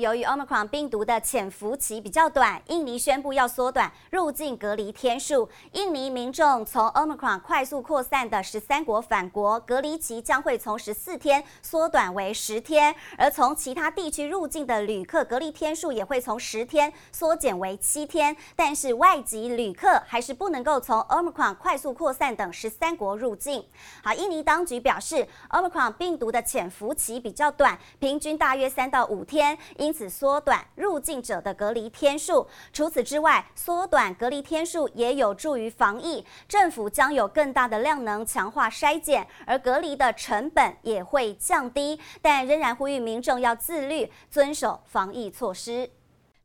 由于 Omicron 病毒的潜伏期比较短，印尼宣布要缩短入境隔离天数。印尼民众从 Omicron 快速扩散的十三国返国，隔离期将会从十四天缩短为十天；而从其他地区入境的旅客，隔离天数也会从十天缩减为七天。但是外籍旅客还是不能够从 Omicron 快速扩散等十三国入境。好，印尼当局表示，Omicron 病毒的潜伏期比较短，平均大约三到五天。因此缩短入境者的隔离天数。除此之外，缩短隔离天数也有助于防疫。政府将有更大的量能强化筛检，而隔离的成本也会降低。但仍然呼吁民众要自律，遵守防疫措施。